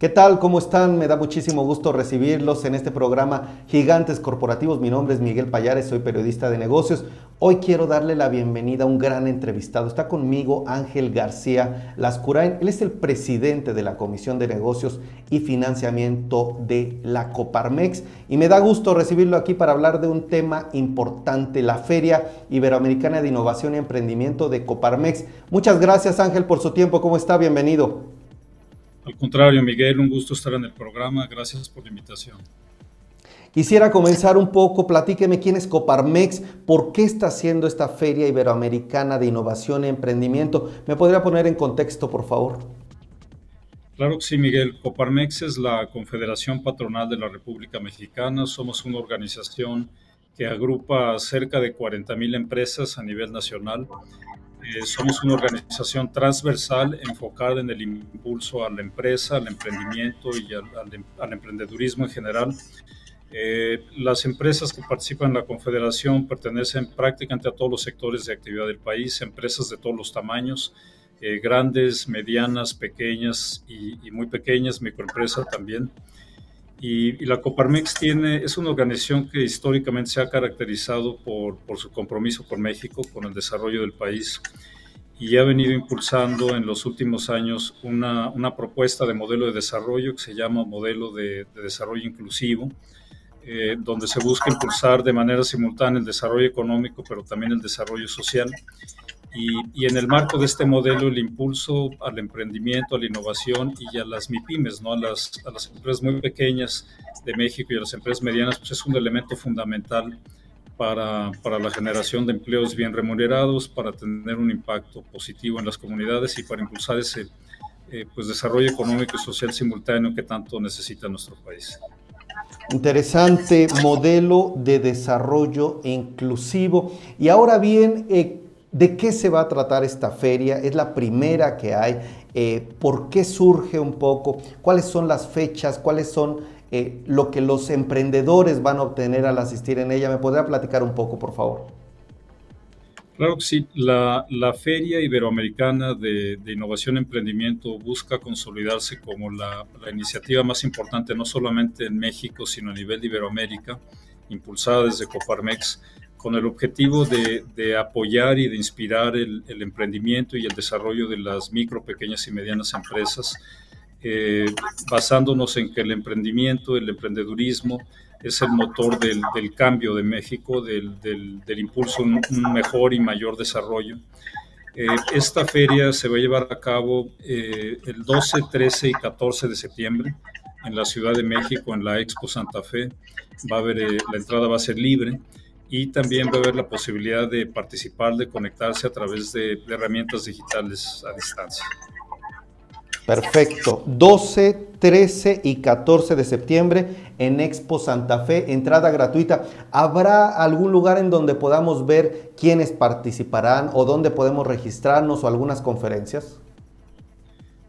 ¿Qué tal? ¿Cómo están? Me da muchísimo gusto recibirlos en este programa Gigantes Corporativos. Mi nombre es Miguel Payares, soy periodista de negocios. Hoy quiero darle la bienvenida a un gran entrevistado. Está conmigo Ángel García Lascurain. Él es el presidente de la Comisión de Negocios y Financiamiento de la Coparmex. Y me da gusto recibirlo aquí para hablar de un tema importante, la Feria Iberoamericana de Innovación y Emprendimiento de Coparmex. Muchas gracias Ángel por su tiempo. ¿Cómo está? Bienvenido. Al contrario, Miguel, un gusto estar en el programa. Gracias por la invitación. Quisiera comenzar un poco, platíqueme quién es Coparmex, por qué está haciendo esta Feria Iberoamericana de Innovación y Emprendimiento. ¿Me podría poner en contexto, por favor? Claro que sí, Miguel. Coparmex es la Confederación Patronal de la República Mexicana. Somos una organización que agrupa cerca de 40 mil empresas a nivel nacional eh, somos una organización transversal enfocada en el impulso a la empresa, al emprendimiento y al, emprendedurismo en general. Eh, las empresas que participan en la Confederación pertenecen prácticamente a todos los sectores de actividad del país, empresas de todos los tamaños, eh, grandes, medianas, pequeñas y, y muy pequeñas, microempresas también. Y, la Coparmex tiene, es una organización que históricamente se ha caracterizado por, su compromiso con México, con el desarrollo del país, y ha venido impulsando en los últimos años una, una propuesta de modelo de desarrollo que se llama modelo de, desarrollo inclusivo, eh, donde se busca impulsar de manera simultánea el desarrollo económico, pero también el desarrollo social. Y, en el marco de este modelo, el impulso al emprendimiento, a la innovación y a las MIPIMES, ¿no? a, las, a las empresas muy pequeñas de México y a las empresas medianas, pues es un elemento fundamental para, para, la generación de empleos bien remunerados, para tener un impacto positivo en las comunidades y para impulsar ese eh, pues desarrollo económico y social simultáneo que tanto necesita nuestro país. Interesante modelo de desarrollo inclusivo. Y ahora bien, eh, ¿De qué se va a tratar esta feria? ¿Es la primera que hay? Eh, ¿Por qué surge un poco? ¿Cuáles son las fechas? ¿Cuáles son eh, lo que los emprendedores van a obtener al asistir en ella? ¿Me podría platicar un poco, por favor? Claro que sí. La, Feria Iberoamericana de, Innovación y Emprendimiento busca consolidarse como la, iniciativa más importante, no solamente en México, sino a nivel de Iberoamérica, impulsada desde Coparmex con el objetivo de, apoyar y de inspirar el, emprendimiento y el desarrollo de las micro, pequeñas y medianas empresas, eh, basándonos en que el emprendimiento, el emprendedurismo, es el motor del, cambio de México, del, impulso a un, mejor y mayor desarrollo. Eh, esta feria se va a llevar a cabo eh, el 12, 13 y 14 de septiembre en la Ciudad de México, en la Expo Santa Fe. Va a haber, la entrada va a ser libre y también va a haber la posibilidad de participar, de conectarse a través de, herramientas digitales a distancia. Perfecto. 12, 13 y 14 de septiembre en Expo Santa Fe, entrada gratuita. ¿Habrá algún lugar en donde podamos ver quiénes participarán o dónde podemos registrarnos o algunas conferencias?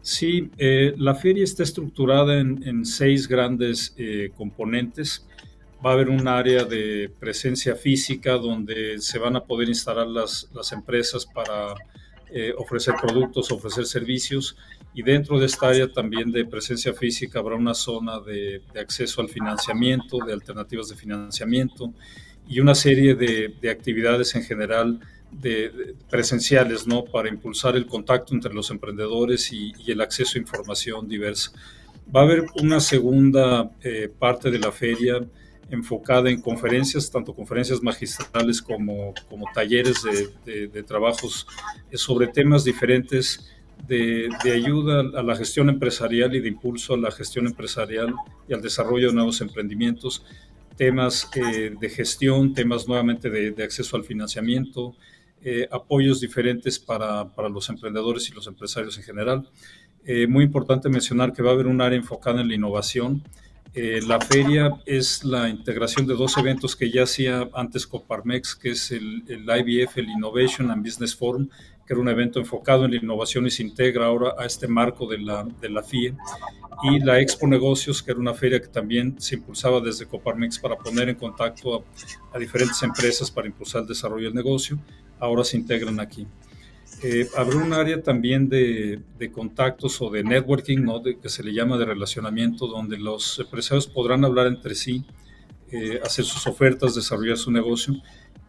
Sí, eh, la feria está estructurada en, seis grandes eh, componentes va a haber un área de presencia física donde se van a poder instalar las, las empresas para eh, ofrecer productos, ofrecer servicios y dentro de esta área también de presencia física habrá una zona de, de acceso al financiamiento, de alternativas de financiamiento y una serie de, de actividades en general de, presenciales, ¿no? Para impulsar el contacto entre los emprendedores y, y el acceso a información diversa. Va a haber una segunda eh, parte de la feria enfocada en conferencias, tanto conferencias magistrales como, como talleres de, trabajos eh, sobre temas diferentes de, de, ayuda a la gestión empresarial y de impulso a la gestión empresarial y al desarrollo de nuevos emprendimientos, temas eh, de gestión, temas nuevamente de, acceso al financiamiento, eh, apoyos diferentes para, para, los emprendedores y los empresarios en general. muy importante mencionar que va a haber un área enfocada en la innovación eh, la feria es la integración de dos eventos que ya hacía antes Coparmex, que es el, IBF, el Innovation and Business Forum, que era un evento enfocado en la innovación y se integra ahora a este marco de la, de FIE, y la Expo Negocios, que era una feria que también se impulsaba desde Coparmex para poner en contacto a diferentes empresas para impulsar el desarrollo del negocio, ahora se integran aquí. Eh, habrá un área también de, contactos o de networking, ¿no? de, que se le llama de relacionamiento, donde los empresarios podrán hablar entre sí, eh, hacer sus ofertas, desarrollar su negocio,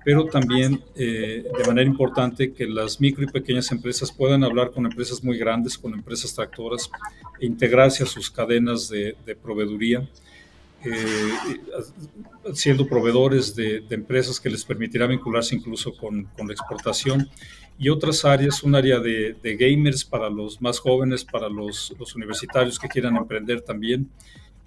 pero también eh, de manera importante que las micro y pequeñas empresas puedan hablar con empresas muy grandes, con empresas tractoras, e integrarse a sus cadenas de, proveeduría. siendo proveedores de, empresas que les permitirá vincularse incluso con la exportación y otras áreas, un área de, gamers para los más jóvenes, para los, universitarios que quieran emprender también,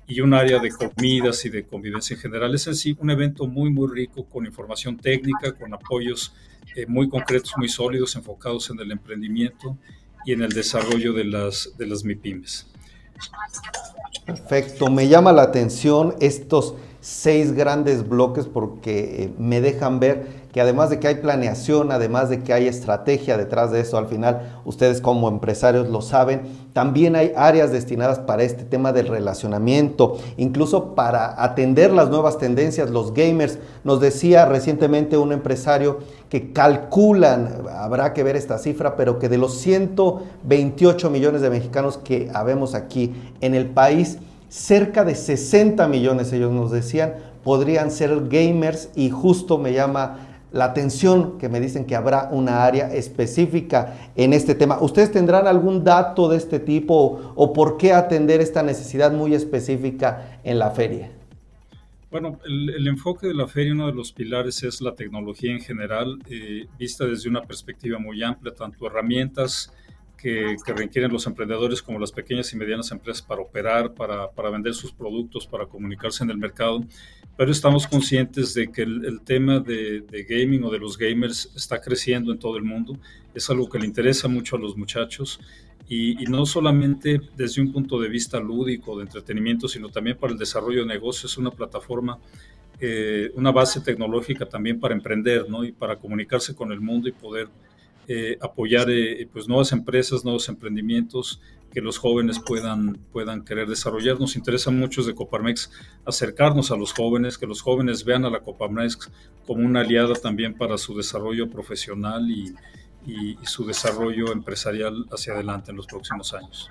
y un área de comidas y de convivencia en general. Es sí un evento muy, muy rico con información técnica, con apoyos eh, muy concretos, muy sólidos, enfocados en el emprendimiento y en el desarrollo de las, de las MIPIMES. Perfecto, me llama la atención estos seis grandes bloques porque eh, me dejan ver que además de que hay planeación, además de que hay estrategia detrás de eso, al final ustedes como empresarios lo saben, también hay áreas destinadas para este tema del relacionamiento, incluso para atender las nuevas tendencias, los gamers. Nos decía recientemente un empresario que calculan, habrá que ver esta cifra, pero que de los 128 millones de mexicanos que habemos aquí en el país, cerca de 60 millones, ellos nos decían, podrían ser gamers y justo me llama la atención que me dicen que habrá una área específica en este tema. ¿Ustedes tendrán algún dato de este tipo o, por qué atender esta necesidad muy específica en la feria? Bueno, el, enfoque de la feria, uno de los pilares es la tecnología en general, eh, vista desde una perspectiva muy amplia, tanto herramientas, que, requieren los emprendedores como las pequeñas y medianas empresas para operar, para, para, vender sus productos, para comunicarse en el mercado. Pero estamos conscientes de que el, tema de, gaming o de los gamers está creciendo en todo el mundo. Es algo que le interesa mucho a los muchachos. Y, no solamente desde un punto de vista lúdico, de entretenimiento, sino también para el desarrollo de negocios. Es una plataforma eh, una base tecnológica también para emprender ¿no? y para comunicarse con el mundo y poder eh, apoyar eh, pues nuevas empresas, nuevos emprendimientos que los jóvenes puedan, puedan querer desarrollar. Nos interesa mucho de Coparmex acercarnos a los jóvenes, que los jóvenes vean a la Coparmex como una aliada también para su desarrollo profesional y, y su desarrollo empresarial hacia adelante en los próximos años.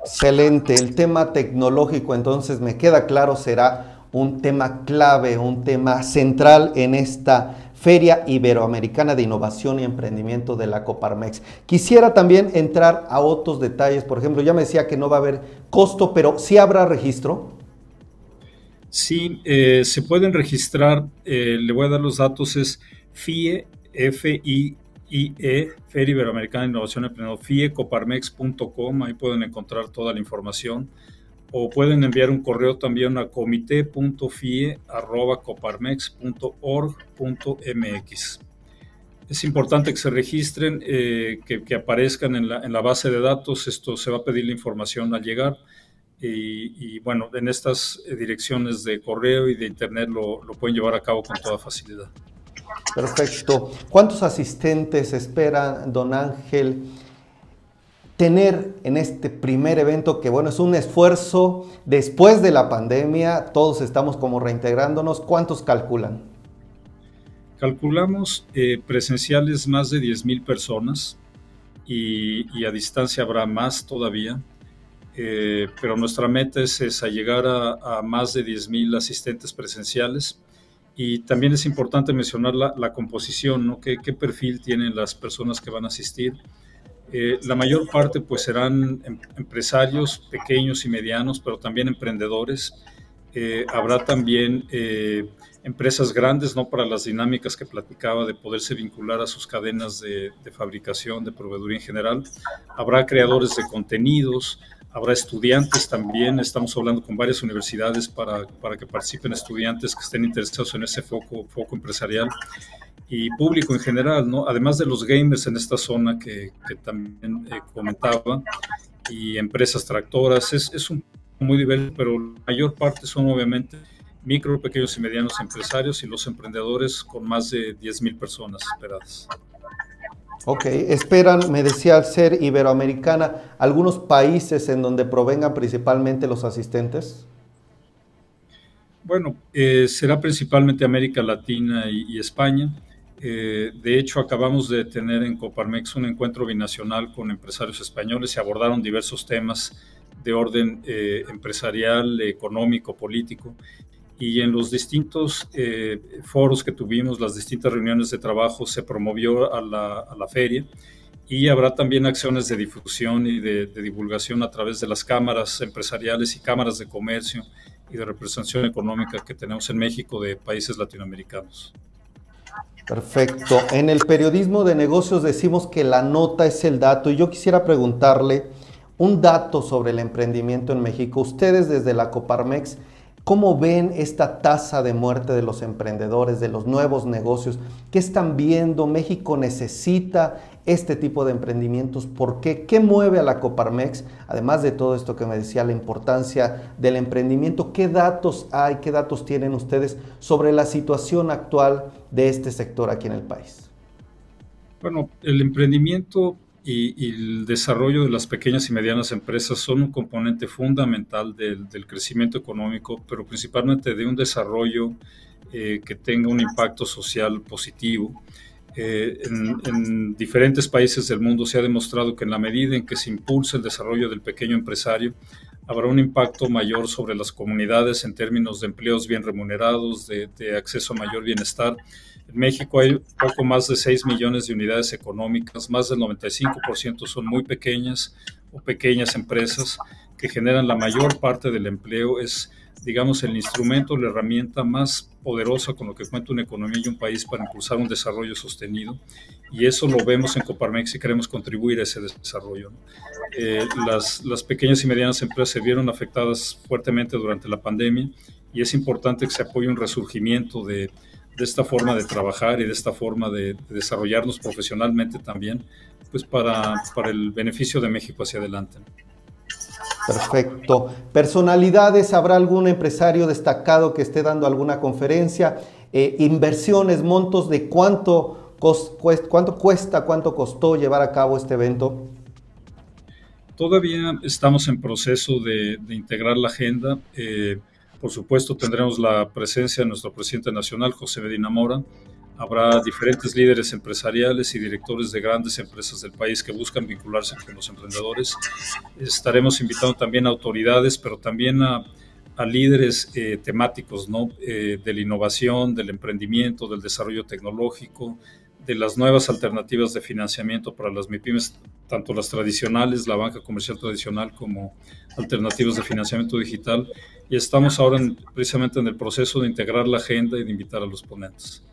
Excelente. El tema tecnológico entonces me queda claro será un tema clave, un tema central en esta Feria Iberoamericana de Innovación y Emprendimiento de la Coparmex. Quisiera también entrar a otros detalles, por ejemplo, ya me decía que no va a haber costo, pero ¿sí habrá registro? Sí, eh, se pueden registrar, eh, le voy a dar los datos, es FIE, F-I-I-E, Feria Iberoamericana de Innovación y Emprendimiento, fiecoparmex.com, ahí pueden encontrar toda la información o pueden enviar un correo también a comité.fie.coparmex.org.mx. Es importante que se registren, eh, que, aparezcan en la, base de datos. Esto se va a pedir la información al llegar. Y, bueno, en estas direcciones de correo y de internet lo, lo pueden llevar a cabo con toda facilidad. Perfecto. ¿Cuántos asistentes espera don Ángel? Tener en este primer evento, que bueno, es un esfuerzo después de la pandemia, todos estamos como reintegrándonos, ¿cuántos calculan? Calculamos eh, presenciales más de 10 mil personas y, a distancia habrá más todavía, eh, pero nuestra meta es esa, llegar a, más de 10 mil asistentes presenciales. Y también es importante mencionar la, composición, ¿no? ¿Qué, ¿Qué perfil tienen las personas que van a asistir? Eh, la mayor parte pues serán em, empresarios pequeños y medianos, pero también emprendedores. Eh, habrá también eh, empresas grandes, ¿no? Para las dinámicas que platicaba de poderse vincular a sus cadenas de, fabricación, de proveeduría en general. Habrá creadores de contenidos, habrá estudiantes también. Estamos hablando con varias universidades para, para que participen estudiantes que estén interesados en ese foco, foco empresarial y público en general, ¿no? Además de los gamers en esta zona que, también eh, comentaba y empresas tractoras, es, es un muy diverso, pero la mayor parte son obviamente micro, pequeños y medianos empresarios y los emprendedores con más de 10.000 personas esperadas. Ok, esperan, me decía al ser iberoamericana, algunos países en donde provengan principalmente los asistentes. Bueno, eh, será principalmente América Latina y España Eh, de hecho, acabamos de tener en Coparmex un encuentro binacional con empresarios españoles y abordaron diversos temas de orden eh, empresarial, económico, político. Y en los distintos eh, foros que tuvimos, las distintas reuniones de trabajo, se promovió a la, feria y habrá también acciones de difusión y de, divulgación a través de las cámaras empresariales y cámaras de comercio y de representación económica que tenemos en México de países latinoamericanos. Perfecto. En el periodismo de negocios decimos que la nota es el dato y yo quisiera preguntarle un dato sobre el emprendimiento en México. Ustedes desde la Coparmex, ¿cómo ven esta tasa de muerte de los emprendedores, de los nuevos negocios? ¿Qué están viendo? ¿México necesita este tipo de emprendimientos? ¿Por qué? ¿Qué mueve a la Coparmex? Además de todo esto que me decía, la importancia del emprendimiento, ¿qué datos hay, qué datos tienen ustedes sobre la situación actual de este sector aquí en el país? Bueno, el emprendimiento y, y el desarrollo de las pequeñas y medianas empresas son un componente fundamental del, del crecimiento económico, pero principalmente de un desarrollo eh, que tenga un impacto social positivo. Eh, en, en, diferentes países del mundo se ha demostrado que en la medida en que se impulsa el desarrollo del pequeño empresario, habrá un impacto mayor sobre las comunidades en términos de empleos bien remunerados, de, de acceso a mayor bienestar. En México hay poco más de 6 millones de unidades económicas, más del 95% son muy pequeñas o pequeñas empresas que generan la mayor parte del empleo. Es digamos, el instrumento, la herramienta más poderosa con lo que cuenta una economía y un país para impulsar un desarrollo sostenido. Y eso lo vemos en Coparmex y queremos contribuir a ese desarrollo. Eh, las, pequeñas y medianas empresas se vieron afectadas fuertemente durante la pandemia y es importante que se apoye un resurgimiento de, de esta forma de trabajar y de esta forma de, de desarrollarnos profesionalmente también, pues para, para el beneficio de México hacia adelante. Perfecto. Personalidades, ¿habrá algún empresario destacado que esté dando alguna conferencia? Eh, inversiones, montos de cuánto, cuánto cuesta, cuánto costó llevar a cabo este evento. Todavía estamos en proceso de, de integrar la agenda. Eh, por supuesto, tendremos la presencia de nuestro presidente nacional, José Medina Mora, Habrá diferentes líderes empresariales y directores de grandes empresas del país que buscan vincularse con los emprendedores. Estaremos invitando también a autoridades, pero también a, líderes eh, temáticos ¿no? Eh, de la innovación, del emprendimiento, del desarrollo tecnológico, de las nuevas alternativas de financiamiento para las MIPIMES, tanto las tradicionales, la banca comercial tradicional, como alternativas de financiamiento digital. Y estamos ahora en, precisamente en el proceso de integrar la agenda y de invitar a los ponentes.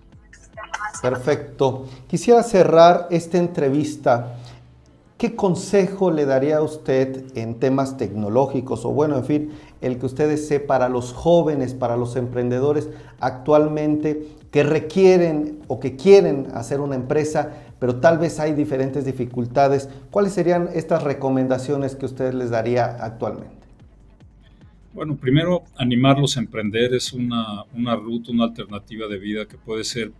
Perfecto. Quisiera cerrar esta entrevista. ¿Qué consejo le daría a usted en temas tecnológicos o bueno, en fin, el que usted desee para los jóvenes, para los emprendedores actualmente que requieren o que quieren hacer una empresa, pero tal vez hay diferentes dificultades? ¿Cuáles serían estas recomendaciones que usted les daría actualmente? Bueno, primero, animarlos a emprender es una, una ruta, una alternativa de vida que puede ser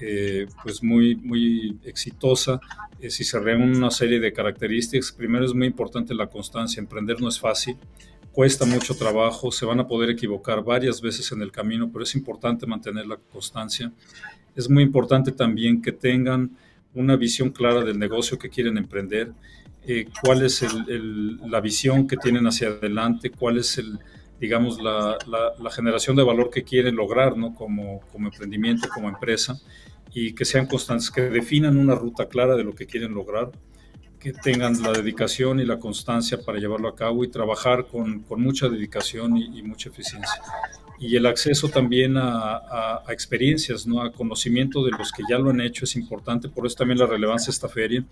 eh, pues muy, muy exitosa eh, si se reúnen una serie de características. Primero es muy importante la constancia, emprender no es fácil, cuesta mucho trabajo, se van a poder equivocar varias veces en el camino, pero es importante mantener la constancia. Es muy importante también que tengan una visión clara del negocio que quieren emprender, eh, cuál es la visión que tienen hacia adelante, cuál es el, digamos, la, la, la, generación de valor que quieren lograr ¿no? como, como emprendimiento, como empresa, y que sean constantes, que definan una ruta clara de lo que quieren lograr, que tengan la dedicación y la constancia para llevarlo a cabo y trabajar con, con mucha dedicación y, y, mucha eficiencia. Y el acceso también a, a, a, experiencias, ¿no? a conocimiento de los que ya lo han hecho es importante, por eso también la relevancia de esta feria,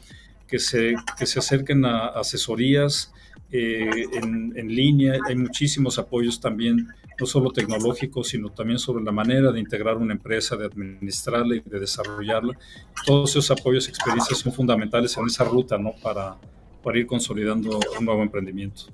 que se, que se acerquen a asesorías, eh, en, línea. Hay muchísimos apoyos también, no solo tecnológicos, sino también sobre la manera de integrar una empresa, de administrarla y de desarrollarla. Todos esos apoyos y experiencias son fundamentales en esa ruta ¿no? para, para ir consolidando un nuevo emprendimiento.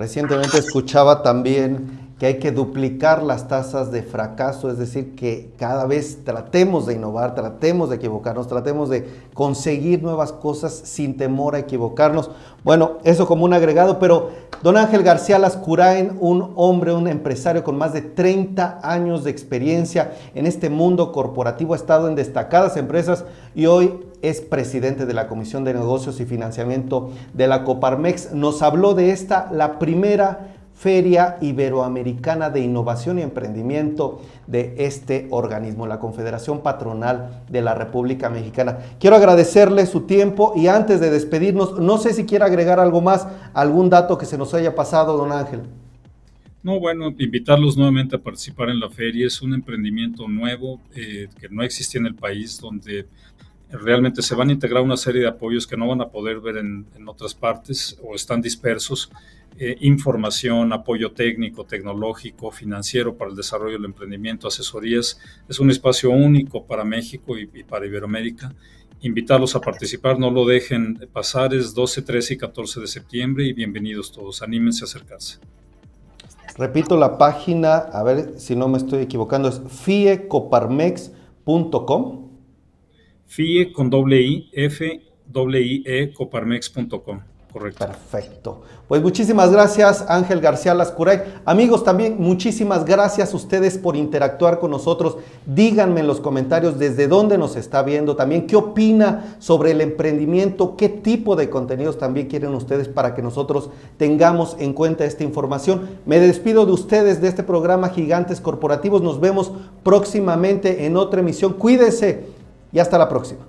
Recientemente escuchaba también que hay que duplicar las tasas de fracaso, es decir, que cada vez tratemos de innovar, tratemos de equivocarnos, tratemos de conseguir nuevas cosas sin temor a equivocarnos. Bueno, eso como un agregado, pero don Ángel García Lascurain, un hombre, un empresario con más de 30 años de experiencia en este mundo corporativo, ha estado en destacadas empresas y hoy es presidente de la Comisión de Negocios y Financiamiento de la Coparmex. Nos habló de esta, la primera Feria Iberoamericana de Innovación y Emprendimiento de este organismo, la Confederación Patronal de la República Mexicana. Quiero agradecerle su tiempo y antes de despedirnos, no sé si quiere agregar algo más, algún dato que se nos haya pasado, don Ángel. No, bueno, invitarlos nuevamente a participar en la feria. Es un emprendimiento nuevo eh, que no existía en el país, donde realmente se van a integrar una serie de apoyos que no van a poder ver en, otras partes o están dispersos eh, información, apoyo técnico, tecnológico, financiero para el desarrollo del emprendimiento, asesorías. Es un espacio único para México y, para Iberoamérica. Invitarlos a participar, no lo dejen pasar, es 12, 13 y 14 de septiembre y bienvenidos todos, anímense a acercarse. Repito la página, a ver si no me estoy equivocando, es fiecoparmex.com. FIE con doble I, F, doble E, coparmex.com. Correcto. Perfecto. Pues muchísimas gracias, Ángel García Lascuray. Amigos, también muchísimas gracias ustedes por interactuar con nosotros. Díganme en los comentarios desde dónde nos está viendo, también qué opina sobre el emprendimiento, qué tipo de contenidos también quieren ustedes para que nosotros tengamos en cuenta esta información. Me despido de ustedes de este programa Gigantes Corporativos. Nos vemos próximamente en otra emisión. Cuídense y hasta la próxima.